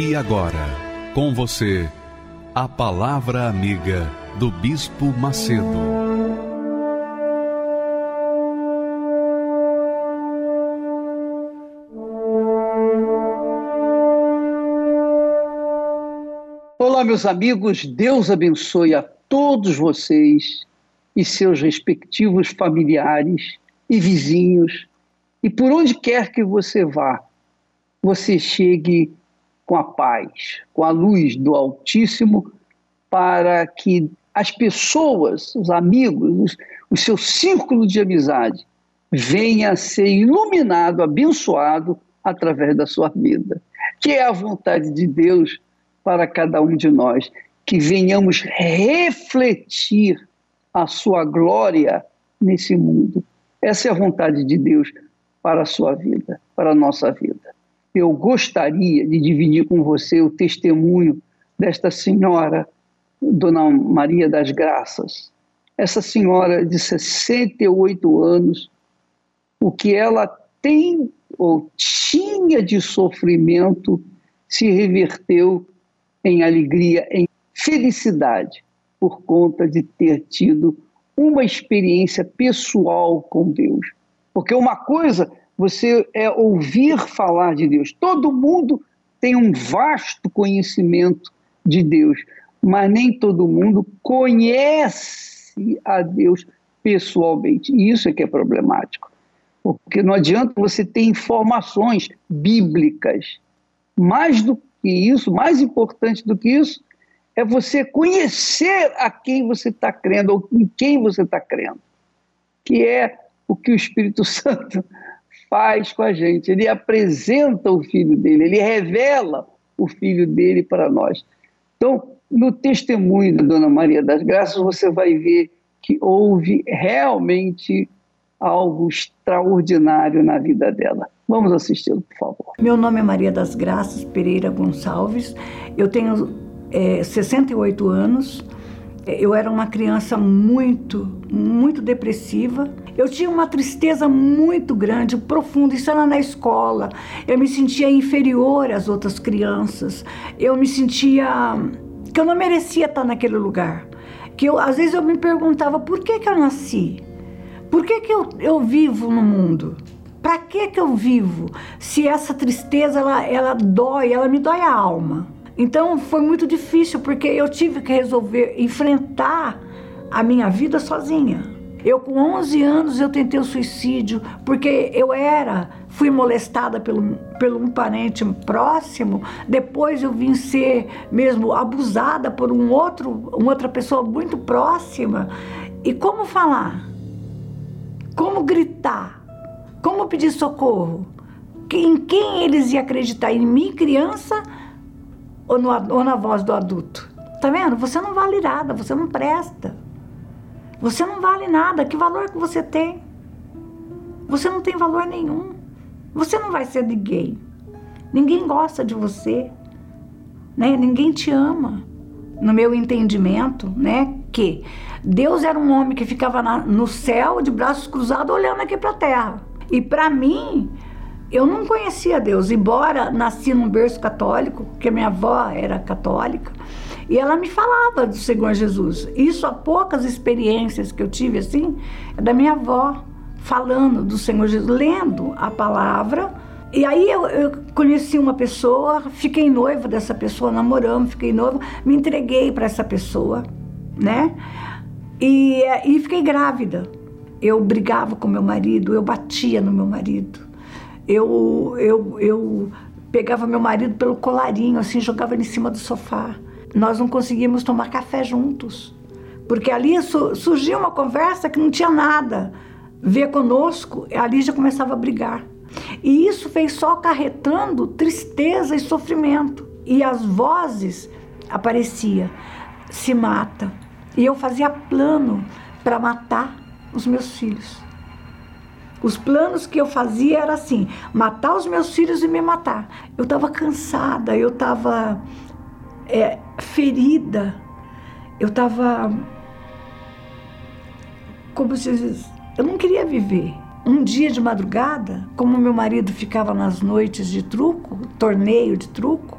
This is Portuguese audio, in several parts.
E agora, com você, a Palavra Amiga do Bispo Macedo. Olá, meus amigos, Deus abençoe a todos vocês e seus respectivos familiares e vizinhos, e por onde quer que você vá, você chegue com a paz, com a luz do Altíssimo, para que as pessoas, os amigos, o seu círculo de amizade venha a ser iluminado, abençoado através da sua vida. Que é a vontade de Deus para cada um de nós, que venhamos refletir a sua glória nesse mundo. Essa é a vontade de Deus para a sua vida, para a nossa vida eu gostaria de dividir com você o testemunho desta senhora, Dona Maria das Graças. Essa senhora de 68 anos, o que ela tem ou tinha de sofrimento se reverteu em alegria, em felicidade, por conta de ter tido uma experiência pessoal com Deus. Porque uma coisa você é ouvir falar de Deus. Todo mundo tem um vasto conhecimento de Deus, mas nem todo mundo conhece a Deus pessoalmente. E isso é que é problemático. Porque não adianta você ter informações bíblicas. Mais do que isso, mais importante do que isso, é você conhecer a quem você está crendo, ou em quem você está crendo. Que é o que o Espírito Santo faz com a gente. Ele apresenta o filho dele, ele revela o filho dele para nós. Então, no testemunho da Dona Maria das Graças, você vai ver que houve realmente algo extraordinário na vida dela. Vamos assisti-lo, por favor. Meu nome é Maria das Graças Pereira Gonçalves, eu tenho é, 68 anos, eu era uma criança muito, muito depressiva. Eu tinha uma tristeza muito grande, profunda. Isso era na escola. Eu me sentia inferior às outras crianças. Eu me sentia que eu não merecia estar naquele lugar. Que eu, às vezes eu me perguntava por que, que eu nasci? Por que, que eu, eu vivo no mundo? Para que, que eu vivo? Se essa tristeza ela, ela dói, ela me dói a alma. Então foi muito difícil porque eu tive que resolver enfrentar a minha vida sozinha. Eu com 11 anos eu tentei o suicídio porque eu era, fui molestada pelo, pelo um parente próximo, depois eu vim ser mesmo abusada por um outro, uma outra pessoa muito próxima. E como falar? Como gritar? Como pedir socorro? Em quem eles iam acreditar? Em mim, criança? ou, no, ou na voz do adulto. Tá vendo? Você não vale nada, você não presta. Você não vale nada. Que valor que você tem? Você não tem valor nenhum. Você não vai ser ninguém. Ninguém gosta de você. Né? Ninguém te ama. No meu entendimento, né? Que Deus era um homem que ficava na, no céu de braços cruzados olhando aqui para a terra. E para mim, eu não conhecia Deus, embora nasci num berço católico, porque minha avó era católica, e ela me falava do Senhor Jesus. Isso há poucas experiências que eu tive assim, é da minha avó falando do Senhor Jesus, lendo a palavra. E aí eu, eu conheci uma pessoa, fiquei noiva dessa pessoa, namoramos, fiquei noiva, me entreguei para essa pessoa, né? E, e fiquei grávida. Eu brigava com meu marido, eu batia no meu marido eu, eu, eu pegava meu marido pelo colarinho, assim, jogava ele em cima do sofá. Nós não conseguíamos tomar café juntos, porque ali su surgia uma conversa que não tinha nada a ver conosco, ali já começava a brigar. E isso fez só acarretando tristeza e sofrimento. E as vozes aparecia, se mata. E eu fazia plano para matar os meus filhos. Os planos que eu fazia era assim: matar os meus filhos e me matar. Eu estava cansada, eu estava é, ferida, eu estava. Como se? Eu não queria viver. Um dia de madrugada, como meu marido ficava nas noites de truco, torneio de truco,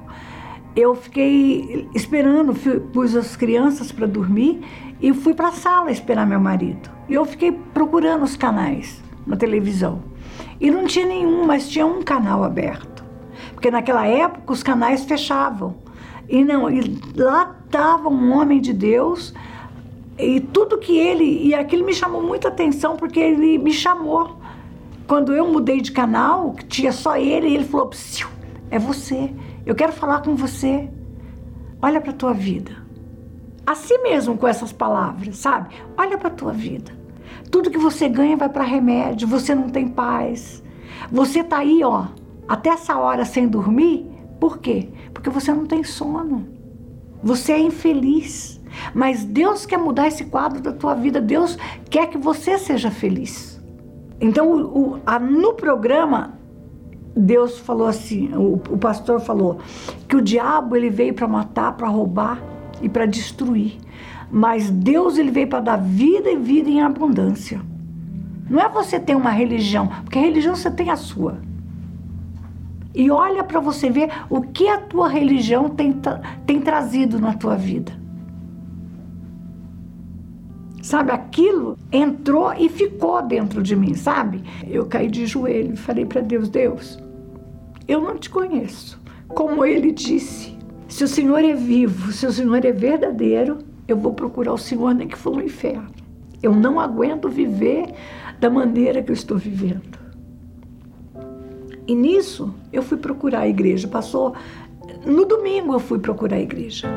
eu fiquei esperando, pus as crianças para dormir e fui para a sala esperar meu marido. E eu fiquei procurando os canais na televisão. E não tinha nenhum, mas tinha um canal aberto. Porque naquela época os canais fechavam. E não, e lá estava um homem de Deus e tudo que ele e aquilo me chamou muita atenção porque ele me chamou. Quando eu mudei de canal, que tinha só ele, ele falou: "É você. Eu quero falar com você. Olha para tua vida." Assim mesmo com essas palavras, sabe? Olha para tua vida. Tudo que você ganha vai para remédio, você não tem paz. Você tá aí, ó, até essa hora sem dormir, por quê? Porque você não tem sono. Você é infeliz. Mas Deus quer mudar esse quadro da tua vida. Deus quer que você seja feliz. Então, o, o, a, no programa, Deus falou assim, o, o pastor falou que o diabo ele veio para matar, para roubar e para destruir. Mas Deus ele veio para dar vida e vida em abundância. Não é você ter uma religião, porque a religião você tem a sua. E olha para você ver o que a tua religião tem, tem trazido na tua vida. Sabe, aquilo entrou e ficou dentro de mim, sabe? Eu caí de joelho e falei para Deus: Deus, eu não te conheço. Como ele disse, se o Senhor é vivo, se o Senhor é verdadeiro, eu vou procurar o Senhor nem que for no inferno. Eu não aguento viver da maneira que eu estou vivendo. E nisso eu fui procurar a igreja. Passou no domingo eu fui procurar a igreja.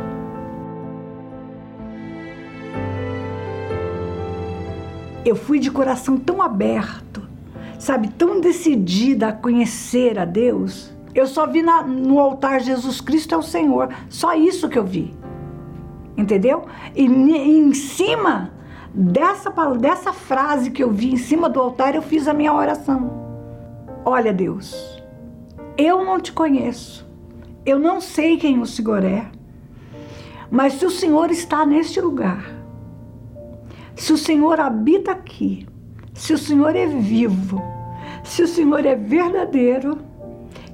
Eu fui de coração tão aberto, sabe, tão decidida a conhecer a Deus. Eu só vi na, no altar Jesus Cristo é o Senhor. Só isso que eu vi entendeu? E, em cima dessa, dessa frase que eu vi em cima do altar, eu fiz a minha oração. Olha, Deus, eu não te conheço, eu não sei quem o Senhor é, mas se o Senhor está neste lugar, se o Senhor habita aqui, se o Senhor é vivo, se o Senhor é verdadeiro,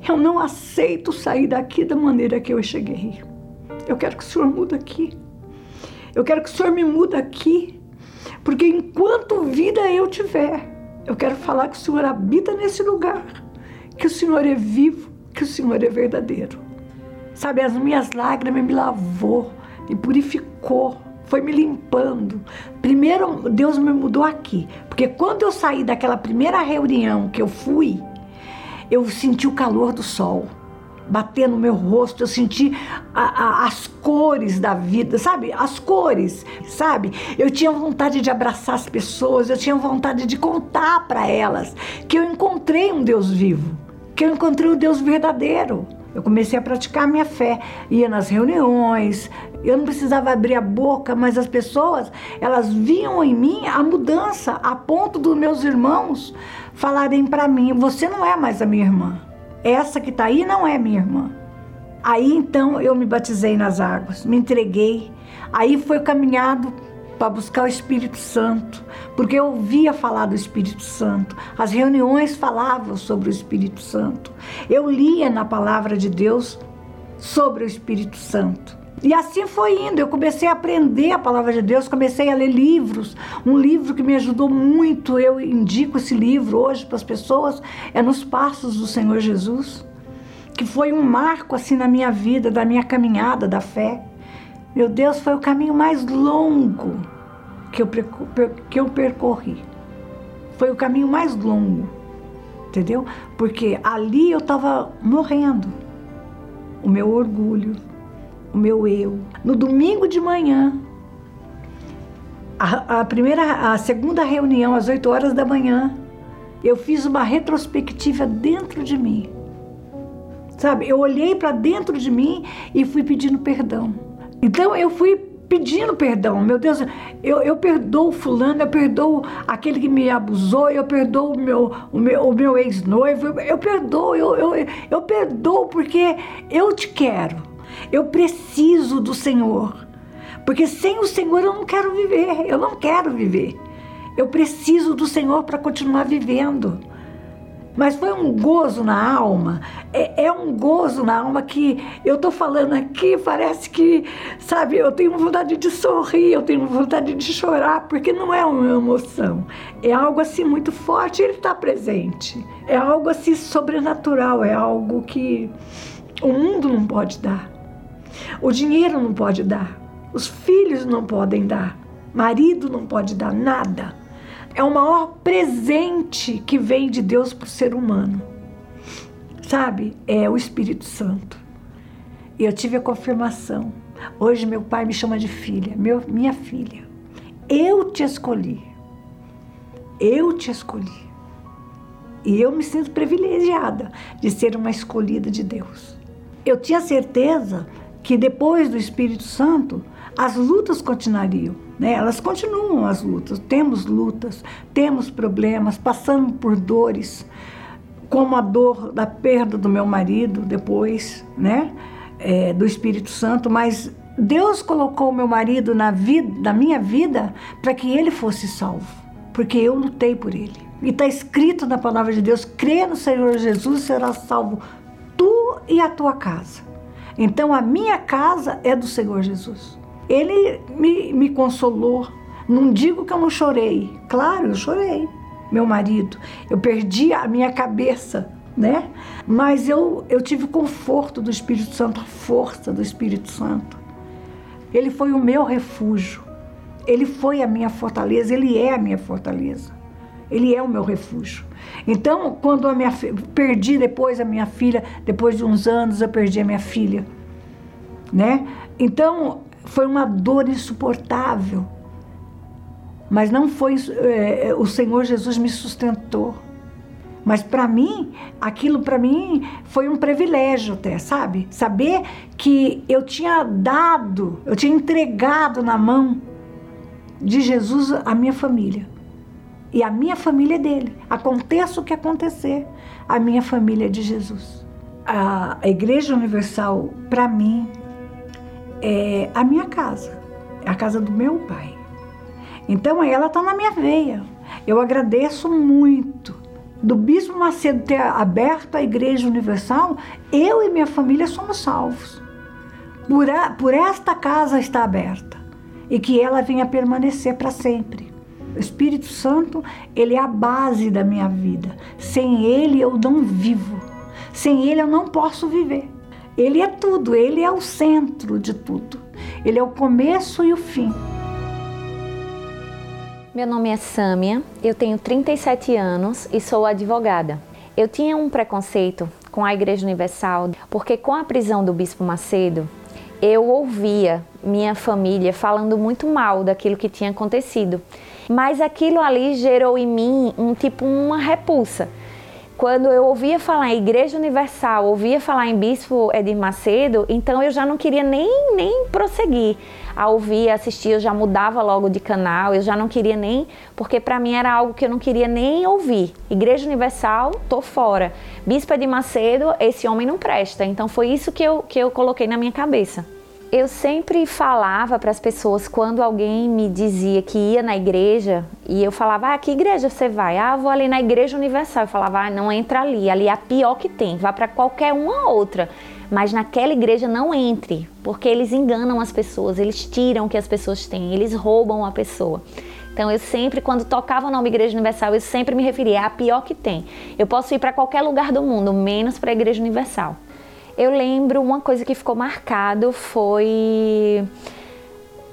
eu não aceito sair daqui da maneira que eu cheguei. Eu quero que o Senhor mude aqui. Eu quero que o Senhor me muda aqui, porque enquanto vida eu tiver, eu quero falar que o Senhor habita nesse lugar, que o Senhor é vivo, que o Senhor é verdadeiro. Sabe, as minhas lágrimas me lavou, me purificou, foi me limpando. Primeiro, Deus me mudou aqui, porque quando eu saí daquela primeira reunião que eu fui, eu senti o calor do sol bater no meu rosto, eu senti a, a, as cores da vida, sabe? As cores, sabe? Eu tinha vontade de abraçar as pessoas, eu tinha vontade de contar para elas que eu encontrei um Deus vivo, que eu encontrei o Deus verdadeiro. Eu comecei a praticar a minha fé, ia nas reuniões, eu não precisava abrir a boca, mas as pessoas, elas viam em mim a mudança, a ponto dos meus irmãos falarem para mim: "Você não é mais a minha irmã" essa que está aí não é minha irmã. Aí então eu me batizei nas águas, me entreguei. Aí foi caminhado para buscar o Espírito Santo, porque eu ouvia falar do Espírito Santo. As reuniões falavam sobre o Espírito Santo. Eu lia na palavra de Deus sobre o Espírito Santo. E assim foi indo. Eu comecei a aprender a palavra de Deus, comecei a ler livros. Um livro que me ajudou muito, eu indico esse livro hoje para as pessoas, é Nos Passos do Senhor Jesus, que foi um marco assim na minha vida, da minha caminhada da fé. Meu Deus, foi o caminho mais longo que eu, que eu percorri. Foi o caminho mais longo, entendeu? Porque ali eu estava morrendo. O meu orgulho, o meu eu. No domingo de manhã, a, a, primeira, a segunda reunião às 8 horas da manhã, Eu fiz uma retrospectiva dentro de mim. Sabe? Eu olhei para dentro de mim e fui pedindo perdão. Então eu fui pedindo perdão. Meu Deus, eu, eu perdoo fulano, eu perdoo aquele que me abusou, eu perdoo o meu, o meu, o meu ex-noivo, eu, eu perdoo, eu, eu, eu perdoo porque eu te quero. Eu preciso do Senhor. Porque sem o Senhor eu não quero viver, eu não quero viver. Eu preciso do Senhor para continuar vivendo. Mas foi um gozo na alma, é, é um gozo na alma que eu estou falando aqui, parece que, sabe, eu tenho vontade de sorrir, eu tenho vontade de chorar, porque não é uma emoção, é algo assim muito forte, ele está presente, é algo assim sobrenatural, é algo que o mundo não pode dar, o dinheiro não pode dar, os filhos não podem dar, marido não pode dar nada é o maior presente que vem de Deus para o ser humano. Sabe? É o Espírito Santo. E eu tive a confirmação. Hoje meu pai me chama de filha, meu, minha filha. Eu te escolhi. Eu te escolhi. E eu me sinto privilegiada de ser uma escolhida de Deus. Eu tinha certeza que depois do Espírito Santo, as lutas continuariam. Né? Elas continuam as lutas. Temos lutas, temos problemas, passamos por dores, como a dor da perda do meu marido depois, né? É, do Espírito Santo, mas Deus colocou meu marido na vida, na minha vida, para que ele fosse salvo, porque eu lutei por ele. E está escrito na palavra de Deus: crê no Senhor Jesus, será salvo tu e a tua casa. Então a minha casa é do Senhor Jesus. Ele me, me consolou. Não digo que eu não chorei. Claro, eu chorei. Meu marido. Eu perdi a minha cabeça, né? Mas eu, eu tive o conforto do Espírito Santo, a força do Espírito Santo. Ele foi o meu refúgio. Ele foi a minha fortaleza. Ele é a minha fortaleza. Ele é o meu refúgio. Então, quando a minha perdi depois a minha filha, depois de uns anos eu perdi a minha filha, né? Então, foi uma dor insuportável. Mas não foi. É, o Senhor Jesus me sustentou. Mas para mim, aquilo para mim foi um privilégio até, sabe? Saber que eu tinha dado, eu tinha entregado na mão de Jesus a minha família. E a minha família é dele. Aconteça o que acontecer, a minha família é de Jesus. A Igreja Universal, para mim, é a minha casa, é a casa do meu pai. Então ela está na minha veia. Eu agradeço muito do Bispo Macedo ter aberto a Igreja Universal. Eu e minha família somos salvos. Por, a, por esta casa está aberta e que ela venha permanecer para sempre. O Espírito Santo, ele é a base da minha vida. Sem ele eu não vivo. Sem ele eu não posso viver. Ele é tudo, ele é o centro de tudo. Ele é o começo e o fim. Meu nome é Sâmia, eu tenho 37 anos e sou advogada. Eu tinha um preconceito com a Igreja Universal porque, com a prisão do Bispo Macedo, eu ouvia minha família falando muito mal daquilo que tinha acontecido. Mas aquilo ali gerou em mim um tipo uma repulsa quando eu ouvia falar em Igreja Universal, ouvia falar em Bispo Edir Macedo, então eu já não queria nem, nem prosseguir a ouvir, assistir, eu já mudava logo de canal, eu já não queria nem, porque para mim era algo que eu não queria nem ouvir. Igreja Universal, tô fora. Bispo Edir Macedo, esse homem não presta. Então foi isso que eu, que eu coloquei na minha cabeça eu sempre falava para as pessoas quando alguém me dizia que ia na igreja e eu falava, ah, que igreja você vai? Ah, vou ali na igreja universal. Eu falava, ah, não entra ali, ali é a pior que tem, vá para qualquer uma outra. Mas naquela igreja não entre, porque eles enganam as pessoas, eles tiram o que as pessoas têm, eles roubam a pessoa. Então eu sempre, quando tocava o nome Igreja Universal, eu sempre me referia à pior que tem. Eu posso ir para qualquer lugar do mundo, menos para a Igreja Universal. Eu lembro uma coisa que ficou marcado foi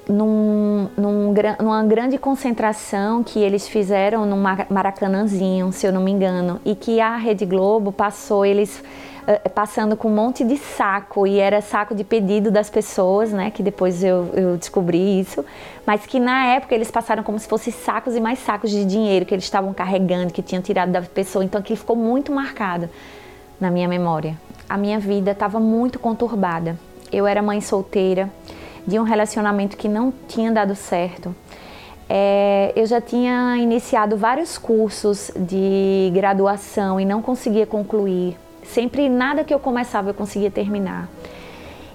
num, num, numa grande concentração que eles fizeram no Maracanãzinho, se eu não me engano, e que a Rede Globo passou eles uh, passando com um monte de saco, e era saco de pedido das pessoas, né, que depois eu, eu descobri isso, mas que na época eles passaram como se fossem sacos e mais sacos de dinheiro que eles estavam carregando, que tinham tirado da pessoa, então aquilo ficou muito marcado na minha memória. A minha vida estava muito conturbada. Eu era mãe solteira, de um relacionamento que não tinha dado certo. É, eu já tinha iniciado vários cursos de graduação e não conseguia concluir. Sempre nada que eu começava eu conseguia terminar.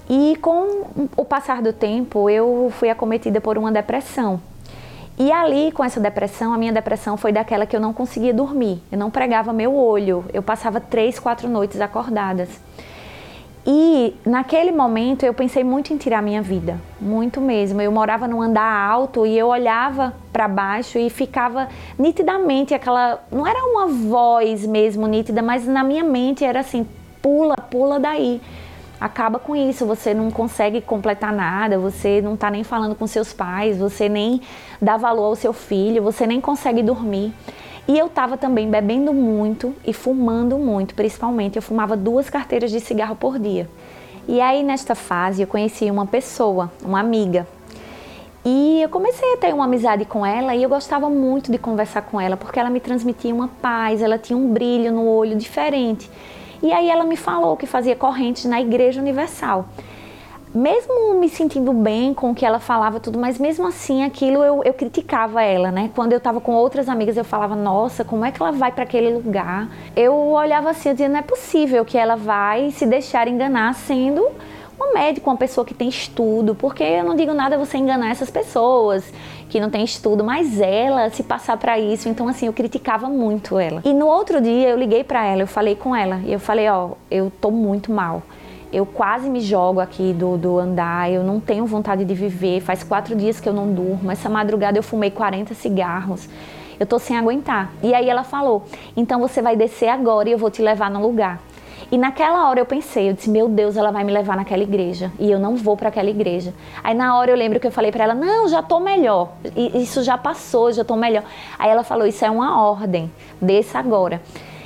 E com o passar do tempo, eu fui acometida por uma depressão. E ali, com essa depressão, a minha depressão foi daquela que eu não conseguia dormir. Eu não pregava meu olho. Eu passava três, quatro noites acordadas. E naquele momento eu pensei muito em tirar minha vida, muito mesmo. Eu morava num andar alto e eu olhava para baixo e ficava nitidamente aquela, não era uma voz mesmo nítida, mas na minha mente era assim, pula, pula daí. Acaba com isso, você não consegue completar nada, você não está nem falando com seus pais, você nem dá valor ao seu filho, você nem consegue dormir. E eu estava também bebendo muito e fumando muito, principalmente. Eu fumava duas carteiras de cigarro por dia. E aí, nesta fase, eu conheci uma pessoa, uma amiga. E eu comecei a ter uma amizade com ela e eu gostava muito de conversar com ela, porque ela me transmitia uma paz, ela tinha um brilho no olho diferente. E aí ela me falou que fazia correntes na Igreja Universal mesmo me sentindo bem com o que ela falava tudo, mas mesmo assim aquilo eu, eu criticava ela, né? Quando eu estava com outras amigas eu falava, nossa, como é que ela vai para aquele lugar? Eu olhava assim, eu dizia, não é possível que ela vai se deixar enganar sendo um médico, uma pessoa que tem estudo, porque eu não digo nada você enganar essas pessoas que não tem estudo, mas ela se passar para isso, então assim, eu criticava muito ela. E no outro dia eu liguei para ela, eu falei com ela, e eu falei, ó, eu tô muito mal eu quase me jogo aqui do, do andar, eu não tenho vontade de viver, faz quatro dias que eu não durmo. Essa madrugada eu fumei 40 cigarros, eu tô sem aguentar. E aí ela falou: então você vai descer agora e eu vou te levar no lugar. E naquela hora eu pensei, eu disse, meu Deus, ela vai me levar naquela igreja e eu não vou para aquela igreja. Aí na hora eu lembro que eu falei para ela, não, já tô melhor, isso já passou, já tô melhor. Aí ela falou, isso é uma ordem, desça agora.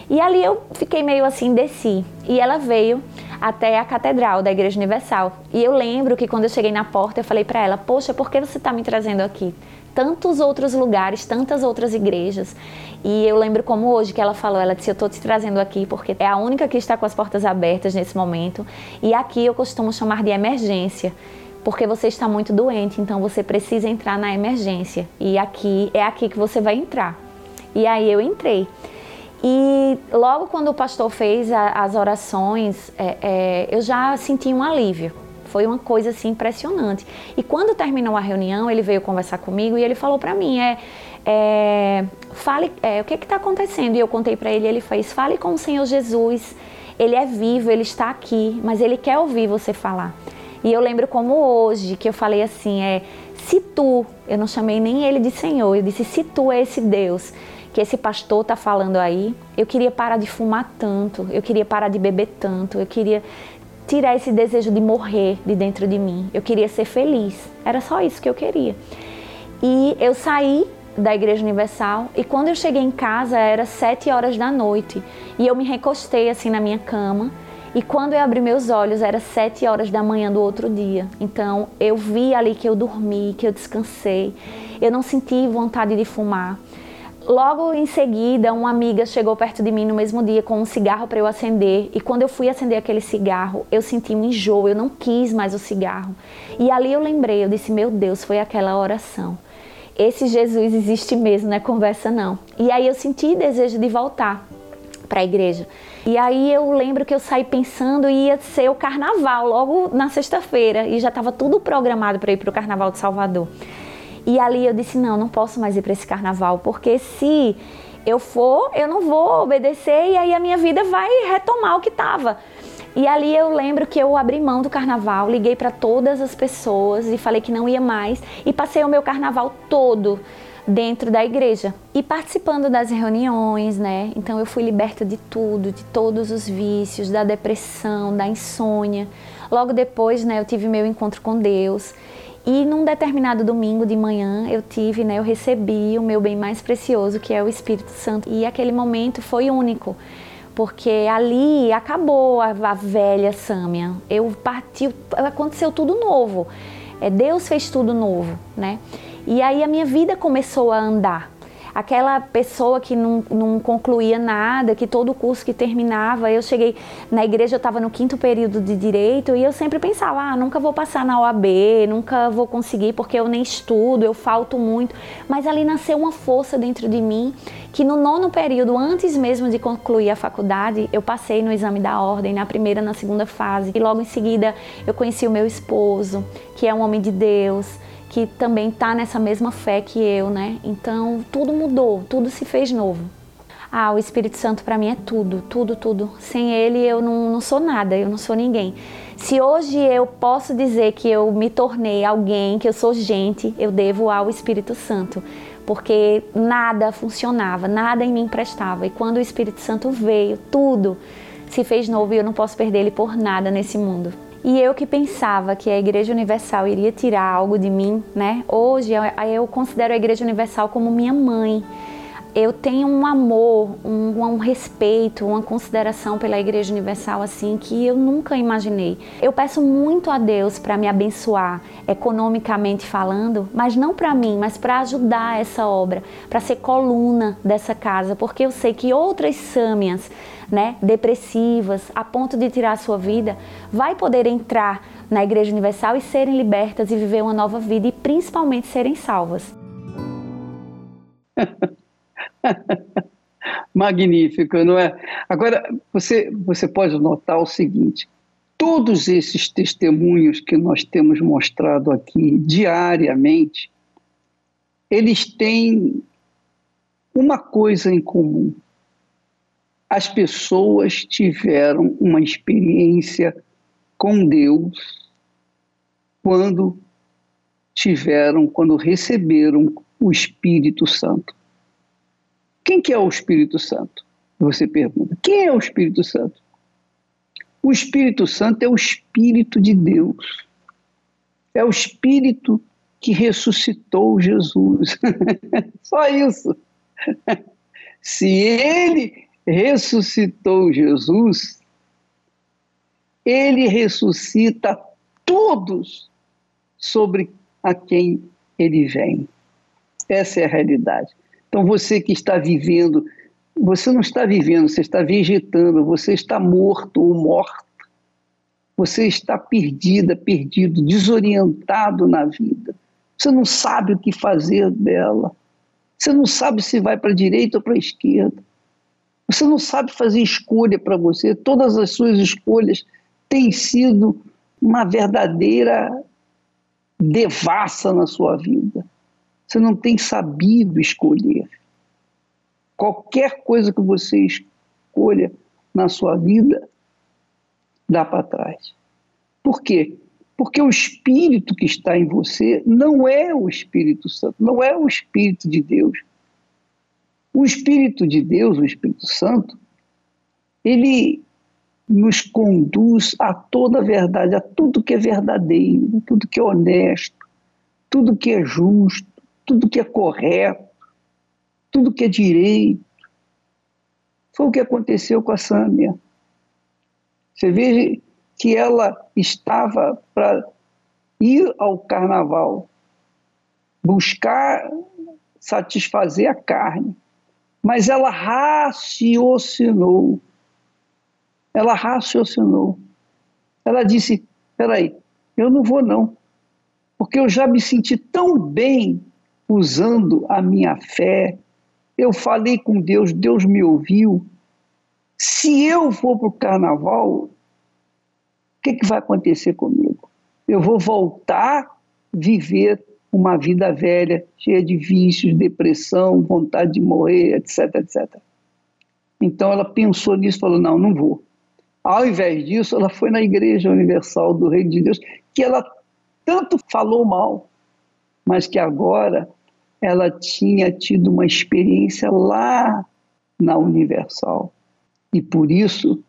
E ali eu fiquei meio assim, desci. E ela veio até a catedral da Igreja Universal. E eu lembro que quando eu cheguei na porta, eu falei para ela: Poxa, por que você está me trazendo aqui? Tantos outros lugares, tantas outras igrejas. E eu lembro como hoje que ela falou: Ela disse, Eu estou te trazendo aqui porque é a única que está com as portas abertas nesse momento. E aqui eu costumo chamar de emergência porque você está muito doente, então você precisa entrar na emergência. E aqui é aqui que você vai entrar. E aí eu entrei. E logo quando o pastor fez a, as orações, é, é, eu já senti um alívio. Foi uma coisa assim impressionante. E quando terminou a reunião, ele veio conversar comigo e ele falou para mim: é, é, fale, é, o que está acontecendo? E eu contei para ele. Ele fez: fale com o Senhor Jesus. Ele é vivo, ele está aqui, mas ele quer ouvir você falar. E eu lembro como hoje que eu falei assim: é, se tu, eu não chamei nem ele de Senhor, eu disse: se tu é esse Deus que esse pastor está falando aí. Eu queria parar de fumar tanto, eu queria parar de beber tanto, eu queria tirar esse desejo de morrer de dentro de mim. Eu queria ser feliz. Era só isso que eu queria. E eu saí da Igreja Universal e quando eu cheguei em casa era sete horas da noite e eu me recostei assim na minha cama e quando eu abri meus olhos era sete horas da manhã do outro dia. Então eu vi ali que eu dormi, que eu descansei. Eu não senti vontade de fumar. Logo em seguida, uma amiga chegou perto de mim no mesmo dia com um cigarro para eu acender. E quando eu fui acender aquele cigarro, eu senti um enjoo, eu não quis mais o cigarro. E ali eu lembrei, eu disse: Meu Deus, foi aquela oração. Esse Jesus existe mesmo, não é conversa não. E aí eu senti desejo de voltar para a igreja. E aí eu lembro que eu saí pensando ia ser o carnaval logo na sexta-feira e já estava tudo programado para ir para o carnaval de Salvador. E ali eu disse: não, não posso mais ir para esse carnaval, porque se eu for, eu não vou obedecer e aí a minha vida vai retomar o que estava. E ali eu lembro que eu abri mão do carnaval, liguei para todas as pessoas e falei que não ia mais e passei o meu carnaval todo dentro da igreja e participando das reuniões, né? Então eu fui liberta de tudo, de todos os vícios, da depressão, da insônia. Logo depois, né, eu tive meu encontro com Deus E num determinado domingo de manhã eu tive, né, eu recebi o meu bem mais precioso, que é o Espírito Santo. E aquele momento foi único, porque ali acabou a, a velha Sâmia. Eu parti, aconteceu tudo novo. É, Deus fez tudo novo, né? E aí a minha vida começou a andar aquela pessoa que não, não concluía nada, que todo curso que terminava, eu cheguei na igreja, eu estava no quinto período de direito e eu sempre pensava, ah, nunca vou passar na OAB, nunca vou conseguir porque eu nem estudo, eu falto muito. Mas ali nasceu uma força dentro de mim que no nono período, antes mesmo de concluir a faculdade, eu passei no exame da ordem, na primeira, na segunda fase, e logo em seguida eu conheci o meu esposo, que é um homem de Deus que também está nessa mesma fé que eu, né? Então tudo mudou, tudo se fez novo. Ah, o Espírito Santo para mim é tudo, tudo, tudo. Sem ele eu não, não sou nada, eu não sou ninguém. Se hoje eu posso dizer que eu me tornei alguém, que eu sou gente, eu devo ao Espírito Santo, porque nada funcionava, nada em mim prestava. E quando o Espírito Santo veio, tudo se fez novo e eu não posso perder ele por nada nesse mundo. E eu que pensava que a Igreja Universal iria tirar algo de mim, né? Hoje eu considero a Igreja Universal como minha mãe. Eu tenho um amor, um, um respeito, uma consideração pela Igreja Universal assim que eu nunca imaginei. Eu peço muito a Deus para me abençoar, economicamente falando, mas não para mim, mas para ajudar essa obra, para ser coluna dessa casa, porque eu sei que outras sâmias né, depressivas, a ponto de tirar a sua vida, vai poder entrar na Igreja Universal e serem libertas e viver uma nova vida e principalmente serem salvas. Magnífico, não é? Agora, você, você pode notar o seguinte: todos esses testemunhos que nós temos mostrado aqui diariamente, eles têm uma coisa em comum as pessoas tiveram uma experiência com Deus quando tiveram, quando receberam o Espírito Santo. Quem que é o Espírito Santo? Você pergunta. Quem é o Espírito Santo? O Espírito Santo é o Espírito de Deus. É o Espírito que ressuscitou Jesus. Só isso. Se ele ressuscitou Jesus, ele ressuscita todos sobre a quem ele vem. Essa é a realidade. Então você que está vivendo, você não está vivendo, você está vegetando, você está morto ou morta. Você está perdida, perdido, desorientado na vida. Você não sabe o que fazer dela. Você não sabe se vai para a direita ou para a esquerda. Você não sabe fazer escolha para você, todas as suas escolhas têm sido uma verdadeira devassa na sua vida. Você não tem sabido escolher. Qualquer coisa que você escolha na sua vida, dá para trás. Por quê? Porque o Espírito que está em você não é o Espírito Santo, não é o Espírito de Deus. O Espírito de Deus, o Espírito Santo, ele nos conduz a toda a verdade, a tudo que é verdadeiro, tudo que é honesto, tudo que é justo, tudo que é correto, tudo que é direito. Foi o que aconteceu com a Sâmia. Você vê que ela estava para ir ao carnaval, buscar satisfazer a carne, mas ela raciocinou. Ela raciocinou. Ela disse: peraí, eu não vou não, porque eu já me senti tão bem usando a minha fé. Eu falei com Deus, Deus me ouviu. Se eu for para o carnaval, o que, que vai acontecer comigo? Eu vou voltar viver uma vida velha, cheia de vícios, depressão, vontade de morrer, etc, etc. Então ela pensou nisso falou: não, não vou. Ao invés disso, ela foi na Igreja Universal do Reino de Deus, que ela tanto falou mal, mas que agora ela tinha tido uma experiência lá na Universal. E por isso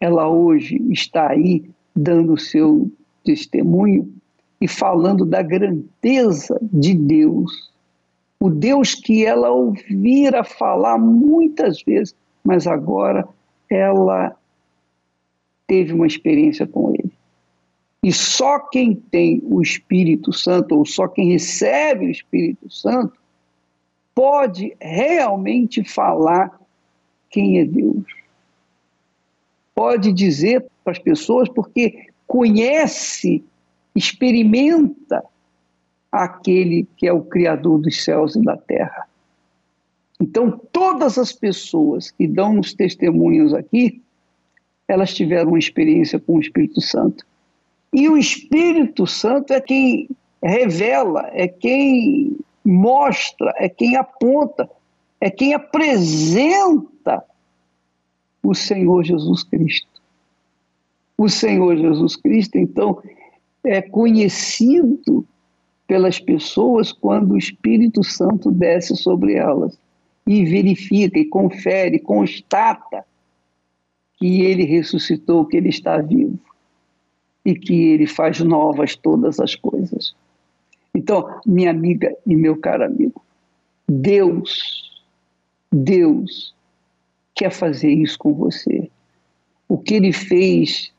ela hoje está aí dando o seu testemunho e falando da grandeza de Deus. O Deus que ela ouvira falar muitas vezes, mas agora ela teve uma experiência com ele. E só quem tem o Espírito Santo, ou só quem recebe o Espírito Santo, pode realmente falar quem é Deus. Pode dizer para as pessoas, porque conhece, experimenta aquele que é o Criador dos céus e da terra. Então, todas as pessoas que dão os testemunhos aqui, elas tiveram uma experiência com o Espírito Santo. E o Espírito Santo é quem revela, é quem mostra, é quem aponta, é quem apresenta o Senhor Jesus Cristo. O Senhor Jesus Cristo, então, é conhecido pelas pessoas quando o Espírito Santo desce sobre elas e verifica, e confere, constata que ele ressuscitou, que ele está vivo e que ele faz novas todas as coisas. Então, minha amiga e meu caro amigo, Deus, Deus quer fazer isso com você. O que ele fez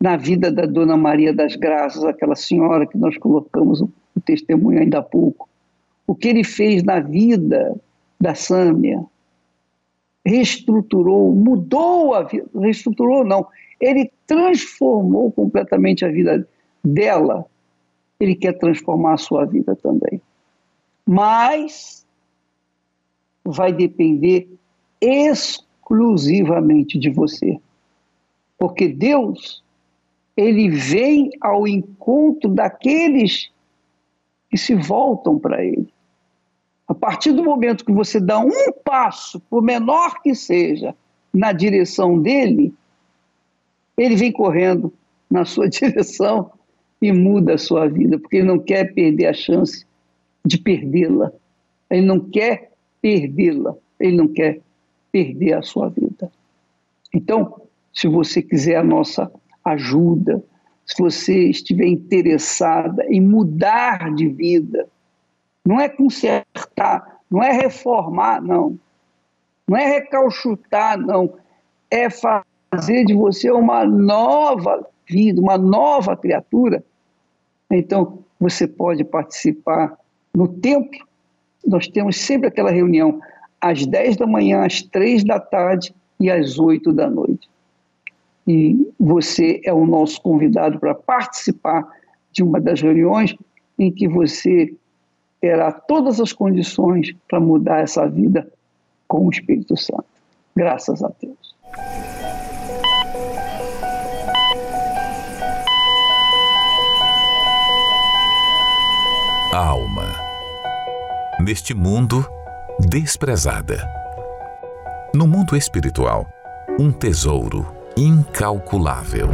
na vida da Dona Maria das Graças, aquela senhora que nós colocamos o, testemunho ainda há pouco, o que ele fez na vida da Sâmia, reestruturou, mudou a vida, reestruturou não, ele transformou completamente a vida dela. Ele quer transformar a sua vida também. Mas vai depender exclusivamente de você. Porque Deus, ele vem ao encontro daqueles que se voltam para ele. A partir do momento que você dá um passo, por menor que seja, na direção dele, ele vem correndo na sua direção e muda a sua vida, porque ele não quer perder a chance de perdê-la. Ele não quer perdê-la, ele não quer perder a sua vida. Então, se você quiser a nossa ajuda, se você estiver interessada em mudar de vida, não é consertar, não é reformar, não. Não é recalchutar, não. É fazer de você uma nova vida, uma nova criatura. Então, você pode participar no templo. Nós temos sempre aquela reunião às 10 da manhã, às 3 da tarde e às 8 da noite. E você é o nosso convidado para participar de uma das reuniões em que você terá todas as condições para mudar essa vida com o Espírito Santo. Graças a Deus. Alma. Neste mundo, desprezada. No mundo espiritual, um tesouro incalculável.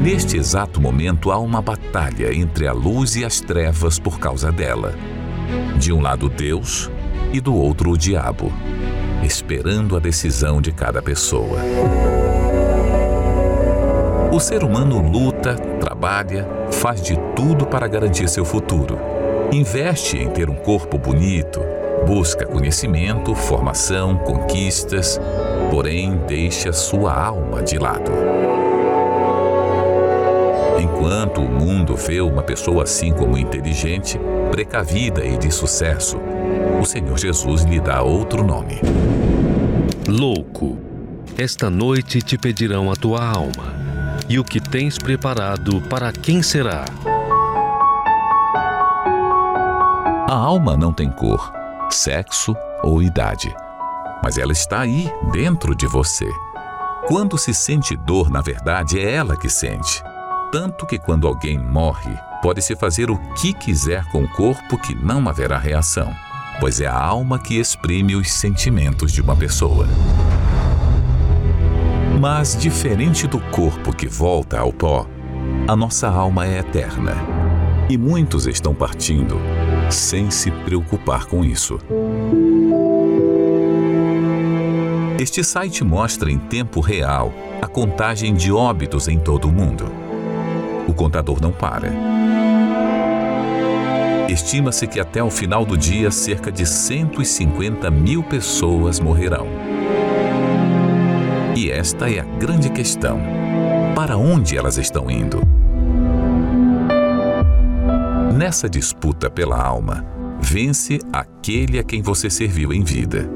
Neste exato momento há uma batalha entre a luz e as trevas por causa dela. De um lado Deus e do outro o diabo, esperando a decisão de cada pessoa. O ser humano luta, trabalha, faz de tudo para garantir seu futuro. Investe em ter um corpo bonito, busca conhecimento, formação, conquistas, porém deixa sua alma de lado. Enquanto o mundo vê uma pessoa assim como inteligente, precavida e de sucesso, o Senhor Jesus lhe dá outro nome. Louco, esta noite te pedirão a tua alma, e o que tens preparado para quem será? A alma não tem cor, sexo ou idade, mas ela está aí, dentro de você. Quando se sente dor, na verdade, é ela que sente tanto que quando alguém morre, pode-se fazer o que quiser com o corpo que não haverá reação, pois é a alma que exprime os sentimentos de uma pessoa. Mas, diferente do corpo que volta ao pó, a nossa alma é eterna. E muitos estão partindo sem se preocupar com isso. Este site mostra em tempo real a contagem de óbitos em todo o mundo. O contador não para. Estima-se que até o final do dia cerca de 150 mil pessoas morrerão. E esta é a grande questão: para onde elas estão indo? Nessa disputa pela alma, vence aquele a quem você serviu em vida.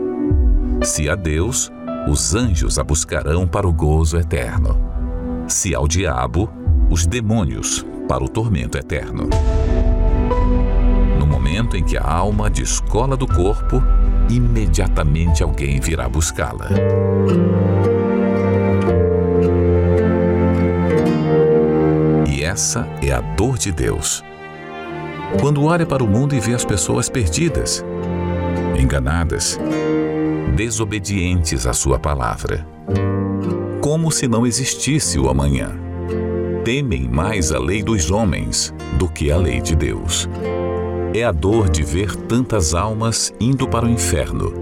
Se a Deus, os anjos a buscarão para o gozo eterno. Se ao diabo, os demônios para o tormento eterno. No momento em que a alma descola do corpo, imediatamente alguém virá buscá-la. E essa é a dor de Deus quando olha para o mundo e vê as pessoas perdidas, enganadas, desobedientes à Sua palavra. Como se não existisse o amanhã. Temem mais a lei dos homens do que a lei de Deus. É a dor de ver tantas almas indo para o inferno,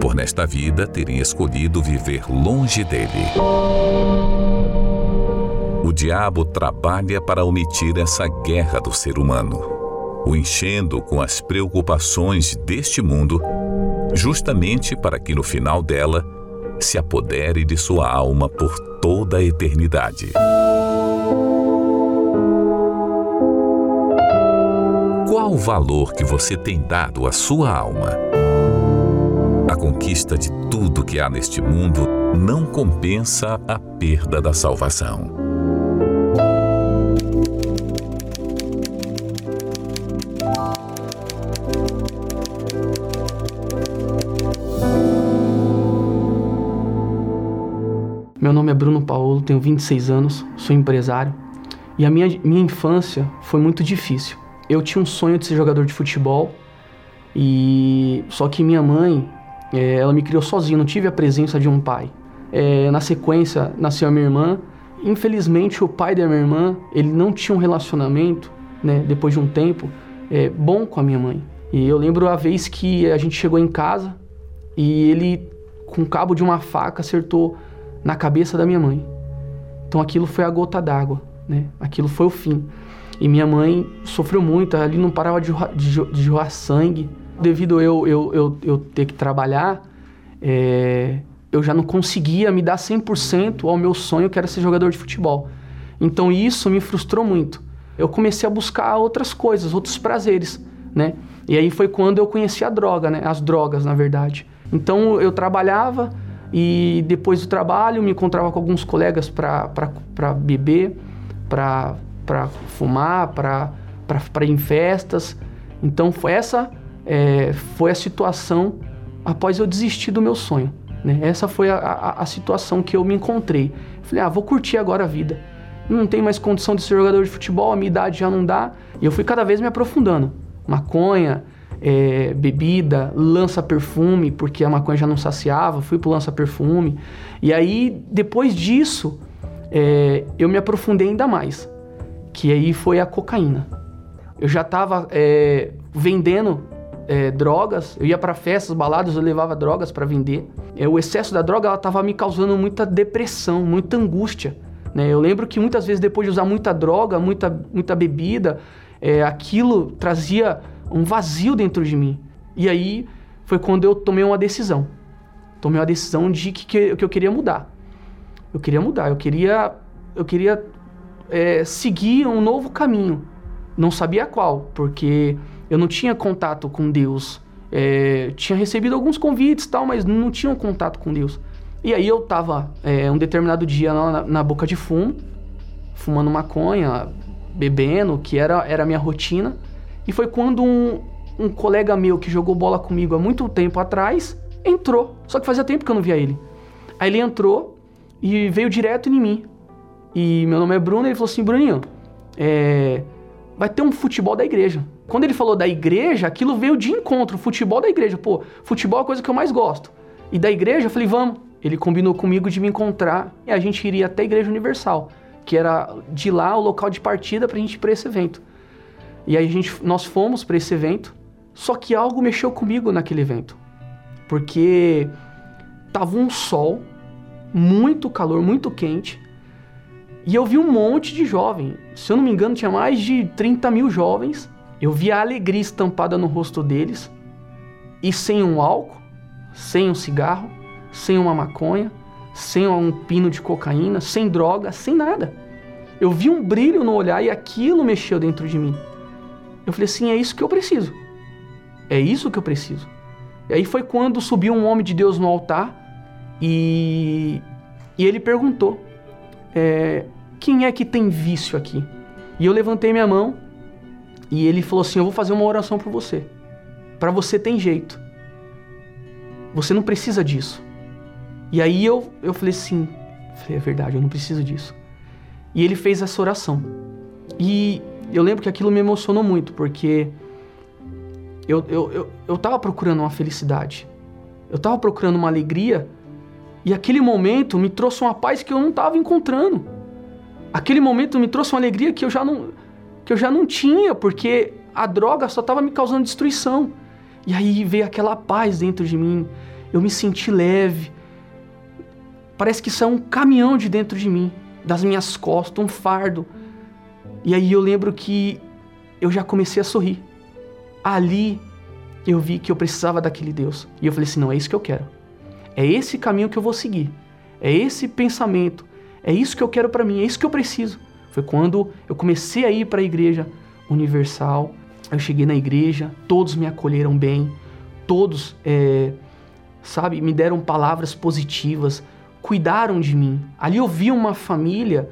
por nesta vida terem escolhido viver longe dele. O diabo trabalha para omitir essa guerra do ser humano o enchendo com as preocupações deste mundo, justamente para que no final dela se apodere de sua alma por toda a eternidade. Qual o valor que você tem dado à sua alma? A conquista de tudo que há neste mundo não compensa a perda da salvação. Paulo, tenho 26 anos, sou empresário. E a minha, minha infância foi muito difícil. Eu tinha um sonho de ser jogador de futebol, e só que minha mãe, é, ela me criou sozinha, não tive a presença de um pai. É, na sequência, nasceu a minha irmã. Infelizmente, o pai da minha irmã, ele não tinha um relacionamento, né, depois de um tempo, é, bom com a minha mãe. E eu lembro a vez que a gente chegou em casa e ele, com o cabo de uma faca, acertou na cabeça da minha mãe. Então aquilo foi a gota d'água, né? Aquilo foi o fim. E minha mãe sofreu muito, ali não parava de, de, de sangue. Devido eu, eu, eu, eu ter que trabalhar, é, eu já não conseguia me dar 100% ao meu sonho, que era ser jogador de futebol. Então isso me frustrou muito. Eu comecei a buscar outras coisas, outros prazeres, né? E aí foi quando eu conheci a droga, né? As drogas, na verdade. Então eu trabalhava, e depois do trabalho me encontrava com alguns colegas para beber, para fumar, para ir em festas. Então foi essa é, foi a situação após eu desistir do meu sonho. Né? Essa foi a, a, a, situação que eu me encontrei. Falei, ah, vou curtir agora a vida. Não tenho mais condição de ser jogador de futebol, a minha idade já não dá. E eu fui cada vez me aprofundando. Maconha, é, bebida, lança-perfume, porque a maconha já não saciava, fui pro lança-perfume. E aí, depois disso, é, eu me aprofundei ainda mais, que aí foi a cocaína. Eu já estava é, vendendo é, drogas, eu ia para festas, baladas, eu levava drogas para vender. É, o excesso da droga ela estava me causando muita depressão, muita angústia. Né? Eu lembro que muitas vezes depois de usar muita droga, muita, muita bebida, é, aquilo trazia um vazio dentro de mim. E aí foi quando eu tomei uma decisão. Tomei uma decisão de que, que, eu queria mudar. Eu queria mudar, eu queria, eu queria é, seguir um novo caminho. Não sabia qual, porque eu não tinha contato com Deus. É, tinha recebido alguns convites tal, mas não tinha um contato com Deus. E aí eu tava é, um determinado dia na, na, boca de fumo, fumando maconha, bebendo, que era, era a minha rotina. E foi quando um, um colega meu que jogou bola comigo há muito tempo atrás entrou. Só que fazia tempo que eu não via ele. Aí ele entrou e veio direto em mim. E meu nome é Bruno, e ele falou assim: Bruninho, é, vai ter um futebol da igreja. Quando ele falou da igreja, aquilo veio de encontro, futebol da igreja. Pô, futebol é a coisa que eu mais gosto. E da igreja, eu falei, vamos. Ele combinou comigo de me encontrar e a gente iria até a Igreja Universal, que era de lá o local de partida pra gente ir pra esse evento. E aí a gente, nós fomos para esse evento, só que algo mexeu comigo naquele evento. Porque tava um sol, muito calor, muito quente. E eu vi um monte de jovem. Se eu não me engano, tinha mais de 30 mil jovens. Eu vi a alegria estampada no rosto deles. E sem um álcool, sem um cigarro, sem uma maconha, sem um pino de cocaína, sem droga, sem nada. Eu vi um brilho no olhar e aquilo mexeu dentro de mim. Eu falei assim: é isso que eu preciso. É isso que eu preciso. E aí foi quando subiu um homem de Deus no altar e, e ele perguntou: é, quem é que tem vício aqui? E eu levantei minha mão e ele falou assim: Eu vou fazer uma oração por você. Para você tem jeito. Você não precisa disso. E aí eu, eu falei assim: falei, É verdade, eu não preciso disso. E ele fez essa oração. E eu lembro que aquilo me emocionou muito, porque eu, eu, eu, eu tava procurando uma felicidade. Eu tava procurando uma alegria. E aquele momento me trouxe uma paz que eu não estava encontrando. Aquele momento me trouxe uma alegria que eu já não, que eu já não tinha, porque a droga só estava me causando destruição. E aí veio aquela paz dentro de mim. Eu me senti leve. Parece que isso é um caminhão de dentro de mim, das minhas costas, um fardo. E aí eu lembro que eu já comecei a sorrir ali eu vi que eu precisava daquele Deus. E eu falei assim: não, é isso que eu quero. É esse caminho que eu vou seguir. É esse pensamento. É isso que eu quero para mim. É isso que eu preciso. Foi quando eu comecei a ir para a igreja universal. Eu cheguei na igreja, todos me acolheram bem, todos, é, sabe, me deram palavras positivas, cuidaram de mim. Ali eu vi uma família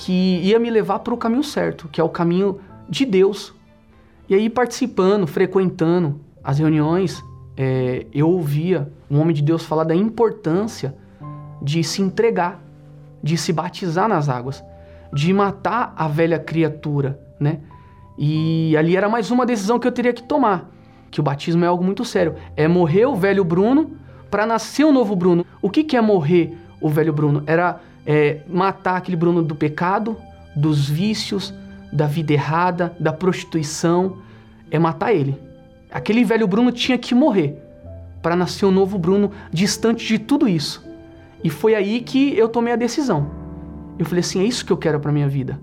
que ia me levar para o caminho certo, que é o caminho de Deus, e aí, participando, frequentando as reuniões, é, eu ouvia um homem de Deus falar da importância de se entregar, de se batizar nas águas, de matar a velha criatura, né? E ali era mais uma decisão que eu teria que tomar, que o batismo é algo muito sério. É morrer o velho Bruno para nascer o novo Bruno. O que, que é morrer o velho Bruno? Era é, matar aquele Bruno do pecado, dos vícios, da vida errada, da prostituição, é matar ele. Aquele velho Bruno tinha que morrer para nascer um novo Bruno distante de tudo isso. E foi aí que eu tomei a decisão. Eu falei assim: é isso que eu quero para minha vida.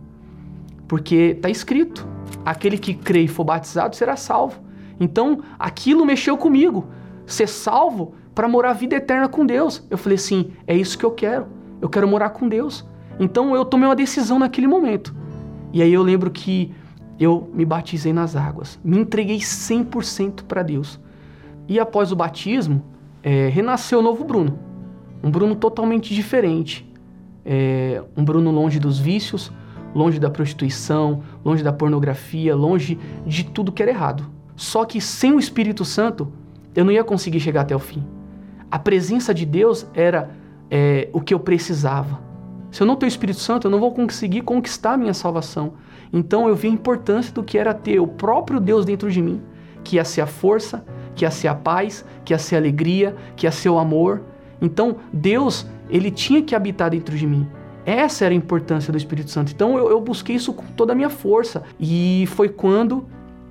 Porque está escrito: aquele que crê e for batizado será salvo. Então aquilo mexeu comigo. Ser salvo para morar a vida eterna com Deus. Eu falei assim: é isso que eu quero. Eu quero morar com Deus. Então eu tomei uma decisão naquele momento. E aí eu lembro que eu me batizei nas águas, me entreguei 100% para Deus. E após o batismo, é, renasceu o novo Bruno. Um Bruno totalmente diferente. É, um Bruno longe dos vícios, longe da prostituição, longe da pornografia, longe de tudo que era errado. Só que sem o Espírito Santo, eu não ia conseguir chegar até o fim. A presença de Deus era é, o que eu precisava. Se eu não tenho o Espírito Santo, eu não vou conseguir conquistar a minha salvação. Então eu vi a importância do que era ter o próprio Deus dentro de mim, que ia ser a força, que ia ser a paz, que ia ser a alegria, que ia ser o amor. Então Deus, ele tinha que habitar dentro de mim. Essa era a importância do Espírito Santo. Então eu, eu busquei isso com toda a minha força. E foi quando,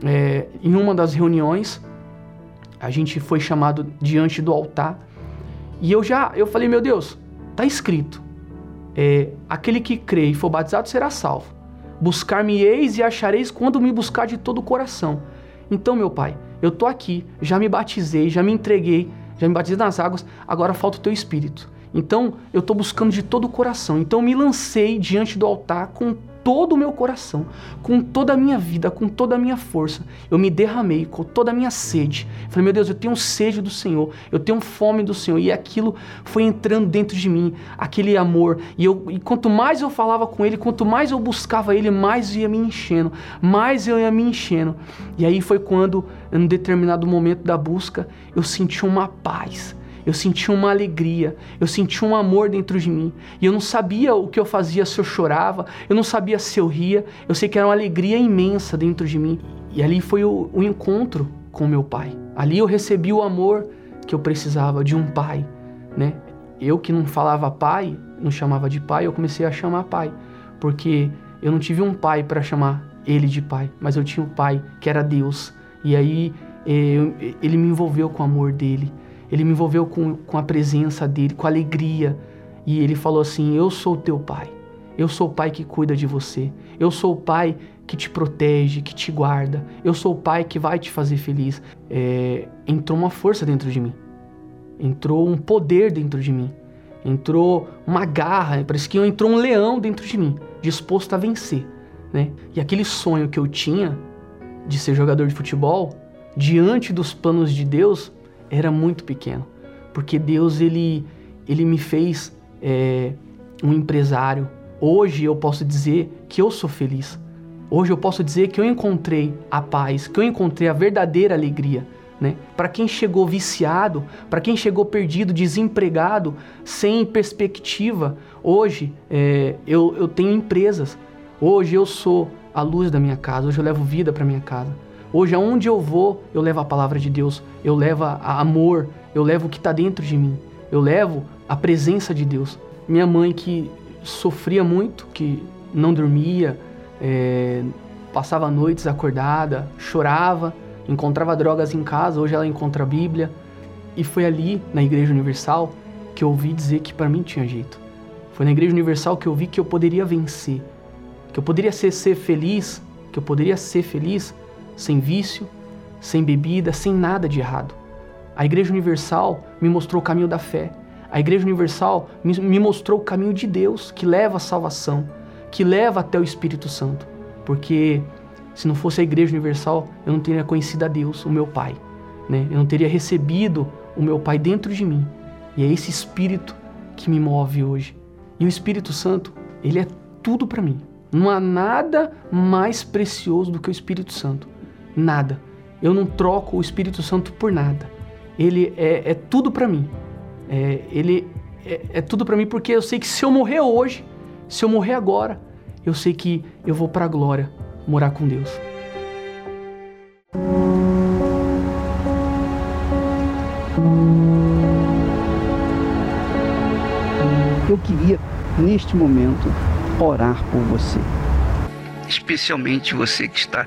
é, em uma das reuniões, a gente foi chamado diante do altar. E eu já, eu falei, meu Deus, tá escrito é, aquele que crê e for batizado será salvo. Buscar-me-eis e achareis quando me buscar de todo o coração. Então, meu Pai, eu tô aqui, já me batizei, já me entreguei, já me batizei nas águas, agora falta o teu espírito. Então, eu estou buscando de todo o coração. Então, me lancei diante do altar com todo o meu coração, com toda a minha vida, com toda a minha força. Eu me derramei com toda a minha sede. Falei, meu Deus, eu tenho sede do Senhor, eu tenho fome do Senhor. E aquilo foi entrando dentro de mim, aquele amor. E, eu, e quanto mais eu falava com Ele, quanto mais eu buscava Ele, mais ia me enchendo, mais eu ia me enchendo. E aí foi quando, em um determinado momento da busca, eu senti uma paz eu senti uma alegria, eu senti um amor dentro de mim. E eu não sabia o que eu fazia se eu chorava, eu não sabia se eu ria, eu sei que era uma alegria imensa dentro de mim. E ali foi o, o encontro com meu pai. Ali eu recebi o amor que eu precisava de um pai, né? Eu que não falava pai, não chamava de pai, eu comecei a chamar pai, porque eu não tive um pai para chamar ele de pai, mas eu tinha um pai que era Deus. E aí eu, ele me envolveu com o amor dele. Ele me envolveu com, com a presença dele, com alegria. E ele falou assim: Eu sou o teu pai. Eu sou o pai que cuida de você. Eu sou o pai que te protege, que te guarda. Eu sou o pai que vai te fazer feliz. É, entrou uma força dentro de mim. Entrou um poder dentro de mim. Entrou uma garra. Parece que entrou um leão dentro de mim, disposto a vencer. Né? E aquele sonho que eu tinha de ser jogador de futebol, diante dos planos de Deus, era muito pequeno. Porque Deus, ele, ele me fez é, um empresário. Hoje eu posso dizer que eu sou feliz. Hoje eu posso dizer que eu encontrei a paz, que eu encontrei a verdadeira alegria. Né? Para quem chegou viciado, para quem chegou perdido, desempregado, sem perspectiva, hoje é, eu, eu tenho empresas. Hoje eu sou a luz da minha casa. Hoje eu levo vida para minha casa. Hoje, aonde eu vou, eu levo a palavra de Deus. Eu levo a amor. Eu levo o que está dentro de mim. Eu levo a presença de Deus. Minha mãe que sofria muito, que não dormia, é, passava noites acordada, chorava, encontrava drogas em casa. Hoje ela encontra a Bíblia. E foi ali, na Igreja Universal, que eu ouvi dizer que para mim tinha jeito. Foi na Igreja Universal que eu vi que eu poderia vencer, que eu poderia ser, ser feliz, que eu poderia ser feliz sem vício, sem bebida, sem nada de errado. A Igreja Universal me mostrou o caminho da fé. A Igreja Universal me, mostrou o caminho de Deus que leva à salvação, que leva até o Espírito Santo. Porque se não fosse a Igreja Universal, eu não teria conhecido a Deus, o meu Pai. Né? Eu não teria recebido o meu Pai dentro de mim. E é esse Espírito que me move hoje. E o Espírito Santo, ele é tudo para mim. Não há nada mais precioso do que o Espírito Santo. Nada. Eu não troco o Espírito Santo por nada. Ele é, é tudo para mim. É, ele é, é tudo para mim porque eu sei que se eu morrer hoje, se eu morrer agora, eu sei que eu vou para a glória morar com Deus. Eu queria, neste momento, orar por você. Especialmente você que está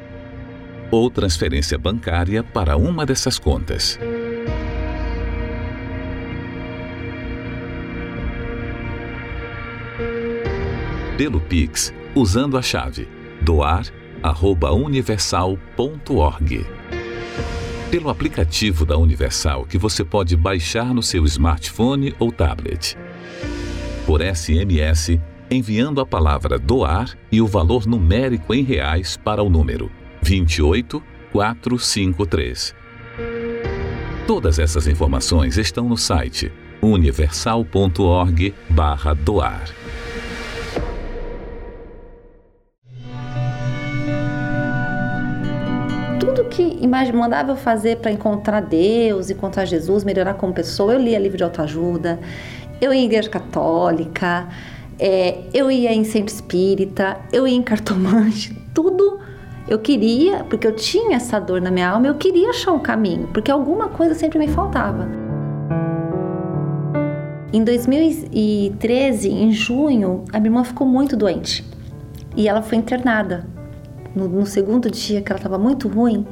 ou transferência bancária para uma dessas contas. Pelo Pix, usando a chave doar@universal.org. Pelo aplicativo da Universal que você pode baixar no seu smartphone ou tablet. Por SMS, enviando a palavra doar e o valor numérico em reais para o número 28453. Todas essas informações estão no site universal.org/doar. tudo que mandava eu fazer para encontrar Deus, encontrar Jesus, melhorar como pessoa, eu lia livro de autoajuda, eu ia em igreja católica, é, eu ia em centro espírita, eu ia em cartomante, tudo eu queria, porque eu tinha essa dor na minha alma, eu queria achar um caminho, porque alguma coisa sempre me faltava. Em 2013, em junho, a minha irmã ficou muito doente e ela foi internada no, no segundo dia que ela estava muito ruim,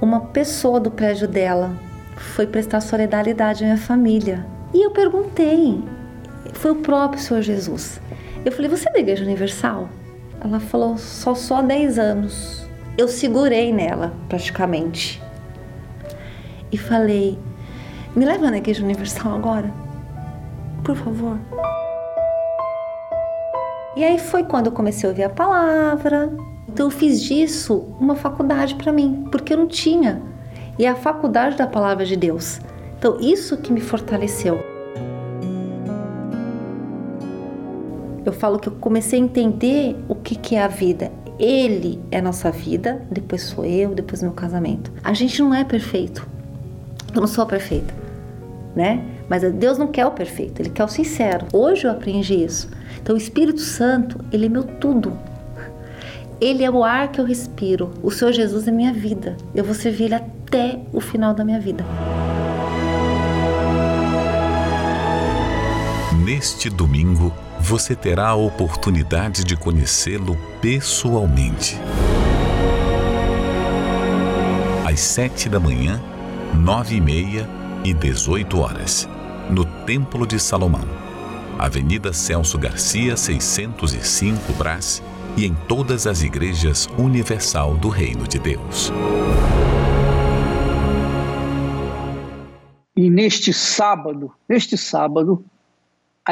uma pessoa do prédio dela foi prestar solidariedade à minha família. E eu perguntei, foi o próprio Senhor Jesus. Eu falei, você é da Igreja Universal? Ela falou, só só há 10 anos. Eu segurei nela, praticamente. E falei, me leva na Igreja Universal agora? Por favor. E aí foi quando eu comecei a ouvir a palavra, então eu fiz disso uma faculdade para mim, porque eu não tinha. E é a faculdade da palavra de Deus. Então isso que me fortaleceu. Eu falo que eu comecei a entender o que, que é a vida. Ele é nossa vida, depois sou eu, depois meu casamento. A gente não é perfeito. Eu não sou perfeita, né? Mas Deus não quer o perfeito, Ele quer o sincero. Hoje eu aprendi isso. Então o Espírito Santo, Ele é meu tudo. Ele é o ar que eu respiro. O Senhor Jesus é minha vida. Eu vou servir Ele até o final da minha vida. Neste domingo, você terá a oportunidade de conhecê-lo pessoalmente. Às sete da manhã, nove e meia e dezoito horas, no Templo de Salomão, Avenida Celso Garcia, 605 Brás, e em todas as igrejas universal do Reino de Deus. E neste sábado, neste sábado,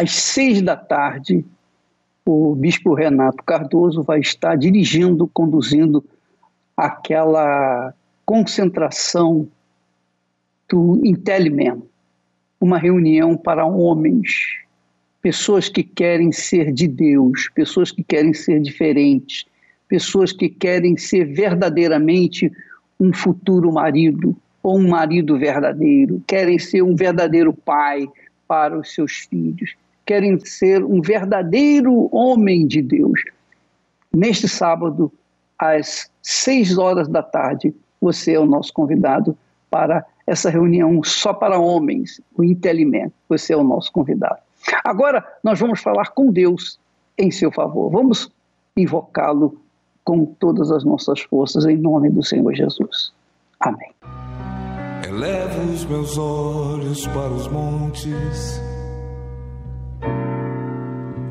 às seis da tarde, o bispo Renato Cardoso vai estar dirigindo, conduzindo aquela concentração do Intellimen, uma reunião para homens pessoas que querem ser de Deus, pessoas que querem ser diferentes, pessoas que querem ser verdadeiramente um futuro marido ou um marido verdadeiro, querem ser um verdadeiro pai para os seus filhos, querem ser um verdadeiro homem de Deus. Neste sábado, às seis horas da tarde, você é o nosso convidado para essa reunião só para homens, o Intelimento. Você é o nosso convidado. Agora nós vamos falar com Deus em seu favor. Vamos invocá-lo com todas as nossas forças em nome do Senhor Jesus. Amém. Elevo os meus olhos para os montes,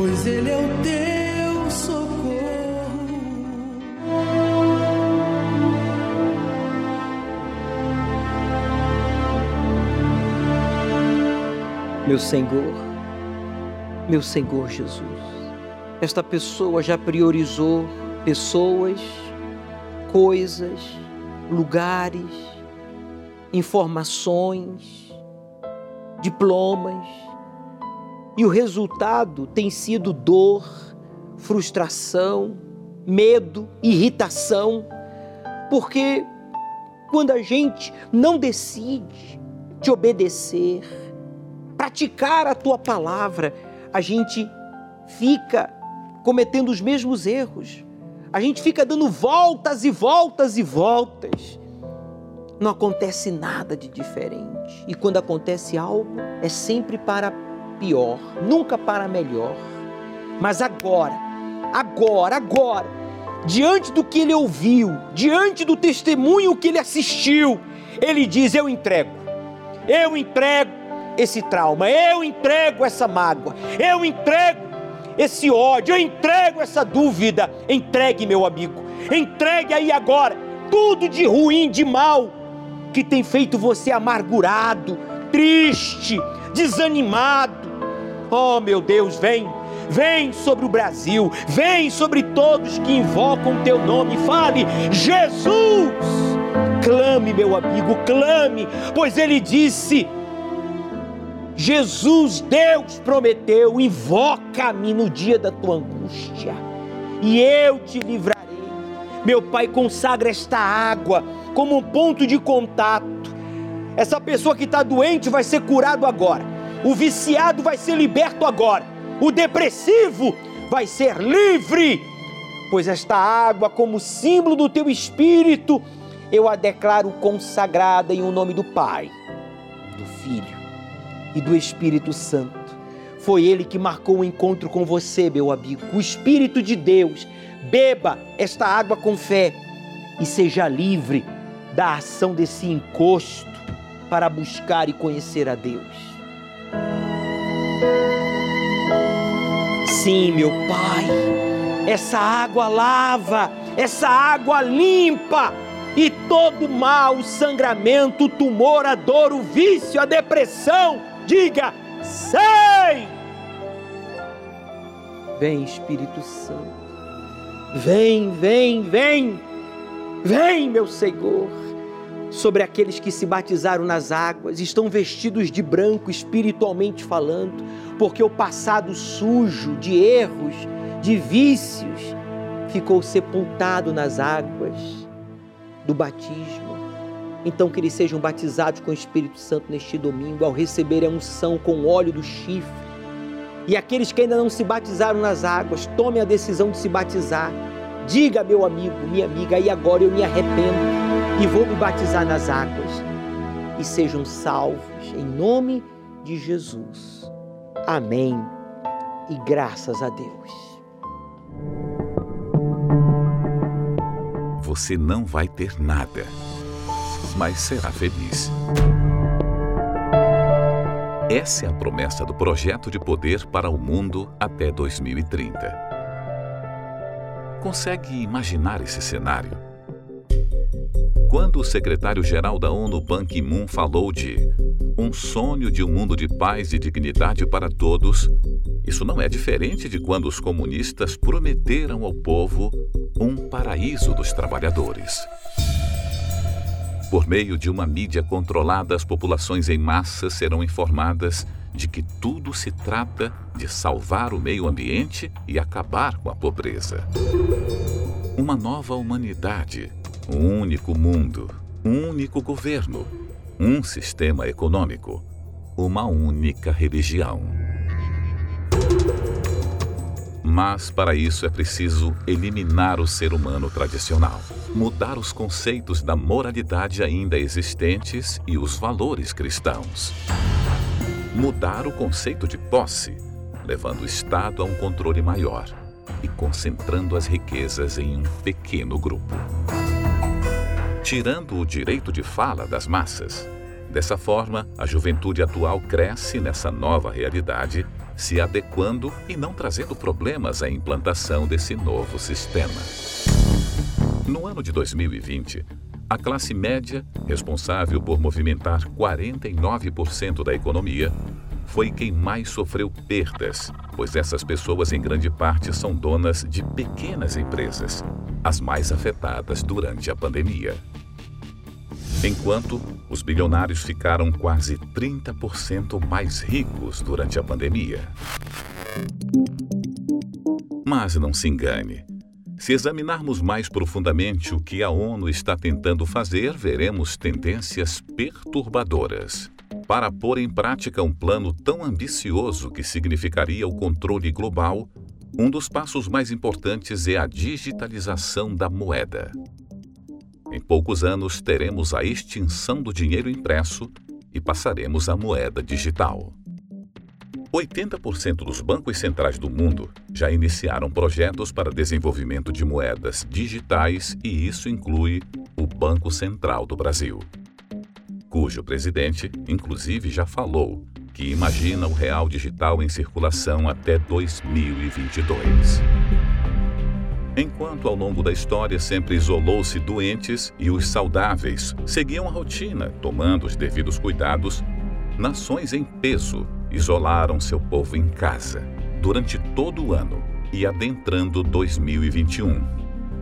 pois Ele é o teu socorro. Meu Senhor, meu Senhor Jesus, esta pessoa já priorizou pessoas, coisas, lugares, informações, diplomas e o resultado tem sido dor, frustração, medo, irritação, porque quando a gente não decide te obedecer, praticar a tua palavra, a gente fica cometendo os mesmos erros. A gente fica dando voltas e voltas e voltas. Não acontece nada de diferente. E quando acontece algo, é sempre para pior, nunca para melhor. Mas agora, agora, agora, diante do que ele ouviu, diante do testemunho que ele assistiu, ele diz: Eu entrego, eu entrego esse trauma, eu entrego essa mágoa, eu entrego esse ódio, eu entrego essa dúvida. Entregue, meu amigo, entregue aí agora tudo de ruim, de mal que tem feito você amargurado, triste, desanimado. Oh, meu Deus, vem, vem sobre o Brasil, vem sobre todos que invocam teu nome. Fale, Jesus! Clame, meu amigo, clame, pois ele disse: Jesus, Deus prometeu: invoca-me no dia da tua angústia, e eu te livrarei. Meu Pai, consagra esta água como um ponto de contato. Essa pessoa que está doente vai ser curado agora, o viciado vai ser liberto agora, o depressivo vai ser livre, pois esta água, como símbolo do teu espírito, eu a declaro consagrada em o nome do Pai, do Filho e do Espírito Santo. Foi ele que marcou o encontro com você, meu amigo. O Espírito de Deus. Beba esta água com fé e seja livre da ação desse encosto para buscar e conhecer a Deus. Sim, meu Pai, essa água lava, essa água limpa e todo mal, o sangramento, o tumor, a dor, o vício, a depressão, diga: sei! Vem, Espírito Santo. Vem, vem, vem. Vem, meu Senhor. Sobre aqueles que se batizaram nas águas, estão vestidos de branco espiritualmente falando, porque o passado sujo de erros, de vícios, ficou sepultado nas águas do batismo. Então, que eles sejam batizados com o Espírito Santo neste domingo, ao receber a unção com o óleo do chifre. E aqueles que ainda não se batizaram nas águas, tomem a decisão de se batizar. Diga, meu amigo, minha amiga, aí agora eu me arrependo e vou me batizar nas águas. E sejam salvos em nome de Jesus. Amém. E graças a Deus. Você não vai ter nada mas será feliz. Essa é a promessa do projeto de poder para o mundo até 2030. Consegue imaginar esse cenário? Quando o secretário-geral da ONU Ban Ki-moon falou de um sonho de um mundo de paz e dignidade para todos, isso não é diferente de quando os comunistas prometeram ao povo um paraíso dos trabalhadores. Por meio de uma mídia controlada, as populações em massa serão informadas de que tudo se trata de salvar o meio ambiente e acabar com a pobreza. Uma nova humanidade, um único mundo, um único governo, um sistema econômico, uma única religião. Mas para isso é preciso eliminar o ser humano tradicional, mudar os conceitos da moralidade ainda existentes e os valores cristãos. Mudar o conceito de posse, levando o Estado a um controle maior e concentrando as riquezas em um pequeno grupo. Tirando o direito de fala das massas. Dessa forma, a juventude atual cresce nessa nova realidade se adequando e não trazendo problemas à implantação desse novo sistema. No ano de 2020, a classe média, responsável por movimentar 49% da economia, foi quem mais sofreu perdas, pois essas pessoas em grande parte são donas de pequenas empresas, as mais afetadas durante a pandemia. Enquanto os bilionários ficaram quase 30% mais ricos durante a pandemia. Mas não se engane. Se examinarmos mais profundamente o que a ONU está tentando fazer, veremos tendências perturbadoras. Para pôr em prática um plano tão ambicioso que significaria o controle global, um dos passos mais importantes é a digitalização da moeda. Em poucos anos, teremos a extinção do dinheiro impresso e passaremos à moeda digital. 80% dos bancos centrais do mundo já iniciaram projetos para desenvolvimento de moedas digitais e isso inclui o Banco Central do Brasil, cujo presidente, inclusive, já falou que imagina o real digital em circulação até 2022. Enquanto ao longo da história sempre isolou-se doentes e os saudáveis seguiam a rotina, tomando os devidos cuidados, nações em peso isolaram seu povo em casa durante todo o ano e adentrando 2021,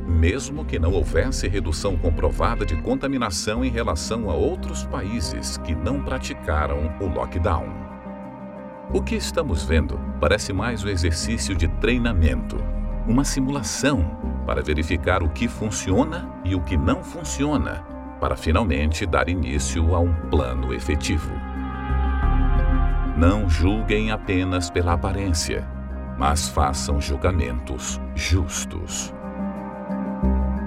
mesmo que não houvesse redução comprovada de contaminação em relação a outros países que não praticaram o lockdown. O que estamos vendo parece mais um exercício de treinamento, uma simulação para verificar o que funciona e o que não funciona, para finalmente dar início a um plano efetivo. Não julguem apenas pela aparência, mas façam julgamentos justos.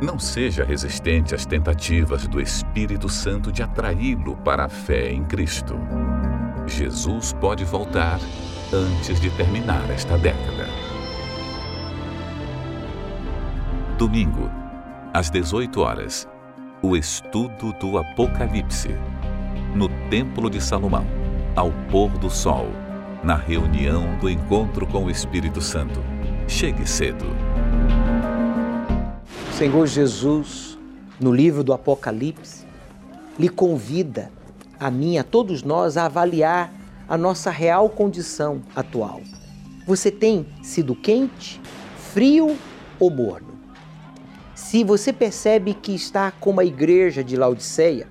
Não seja resistente às tentativas do Espírito Santo de atraí-lo para a fé em Cristo. Jesus pode voltar antes de terminar esta década. Domingo, às 18 horas, o estudo do Apocalipse, no Templo de Salomão ao pôr do sol, na reunião do encontro com o Espírito Santo. Chegue cedo. Senhor Jesus, no livro do Apocalipse, lhe convida a mim, a todos nós, a avaliar a nossa real condição atual. Você tem sido quente, frio ou morno? Se você percebe que está como a igreja de Laodiceia,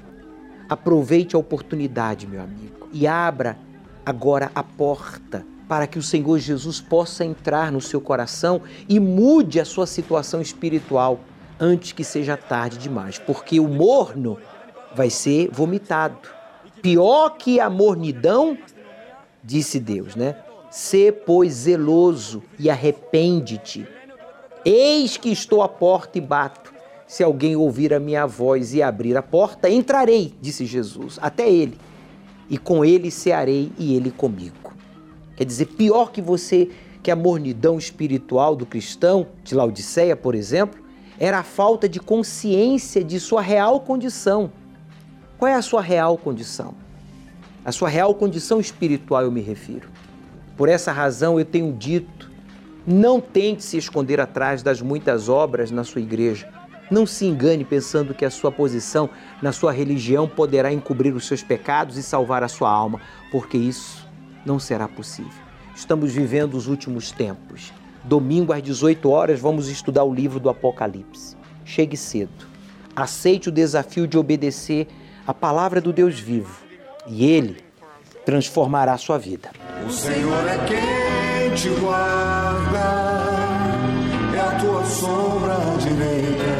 aproveite a oportunidade, meu amigo e abra agora a porta para que o Senhor Jesus possa entrar no seu coração e mude a sua situação espiritual antes que seja tarde demais, porque o morno vai ser vomitado. Pior que a mornidão, disse Deus, né? Sê, pois, zeloso e arrepende-te. Eis que estou à porta e bato. Se alguém ouvir a minha voz e abrir a porta, entrarei, disse Jesus, até ele e com ele cearei e ele comigo. Quer dizer, pior que você, que a mornidão espiritual do cristão, de Laodiceia, por exemplo, era a falta de consciência de sua real condição. Qual é a sua real condição? A sua real condição espiritual eu me refiro. Por essa razão eu tenho dito: não tente se esconder atrás das muitas obras na sua igreja não se engane pensando que a sua posição na sua religião poderá encobrir os seus pecados e salvar a sua alma, porque isso não será possível. Estamos vivendo os últimos tempos. Domingo às 18 horas vamos estudar o livro do Apocalipse. Chegue cedo. Aceite o desafio de obedecer a palavra do Deus vivo e ele transformará a sua vida. O Senhor é quem te guarda, é a tua sombra direita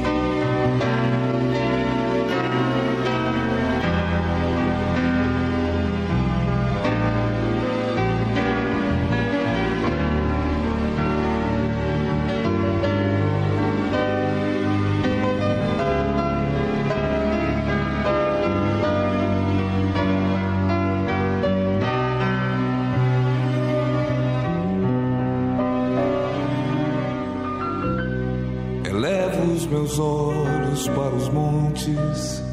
Para os montes,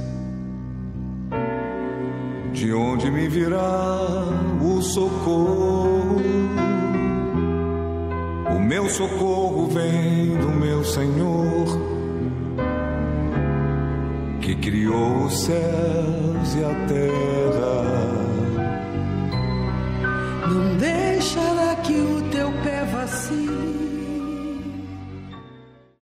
de onde me virá o socorro. O meu socorro vem do meu Senhor, que criou os céus e a terra.